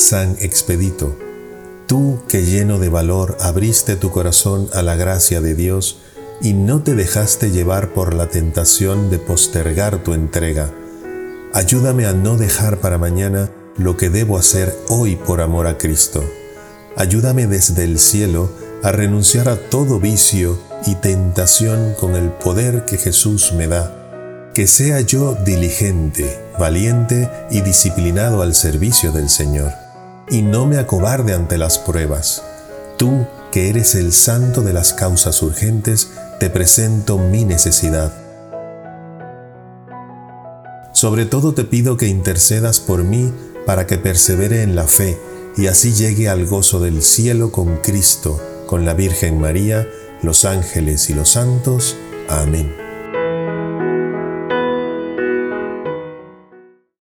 San Expedito, tú que lleno de valor abriste tu corazón a la gracia de Dios y no te dejaste llevar por la tentación de postergar tu entrega, ayúdame a no dejar para mañana lo que debo hacer hoy por amor a Cristo. Ayúdame desde el cielo a renunciar a todo vicio y tentación con el poder que Jesús me da. Que sea yo diligente, valiente y disciplinado al servicio del Señor, y no me acobarde ante las pruebas. Tú, que eres el santo de las causas urgentes, te presento mi necesidad. Sobre todo te pido que intercedas por mí para que persevere en la fe y así llegue al gozo del cielo con Cristo, con la Virgen María, los ángeles y los santos. Amén.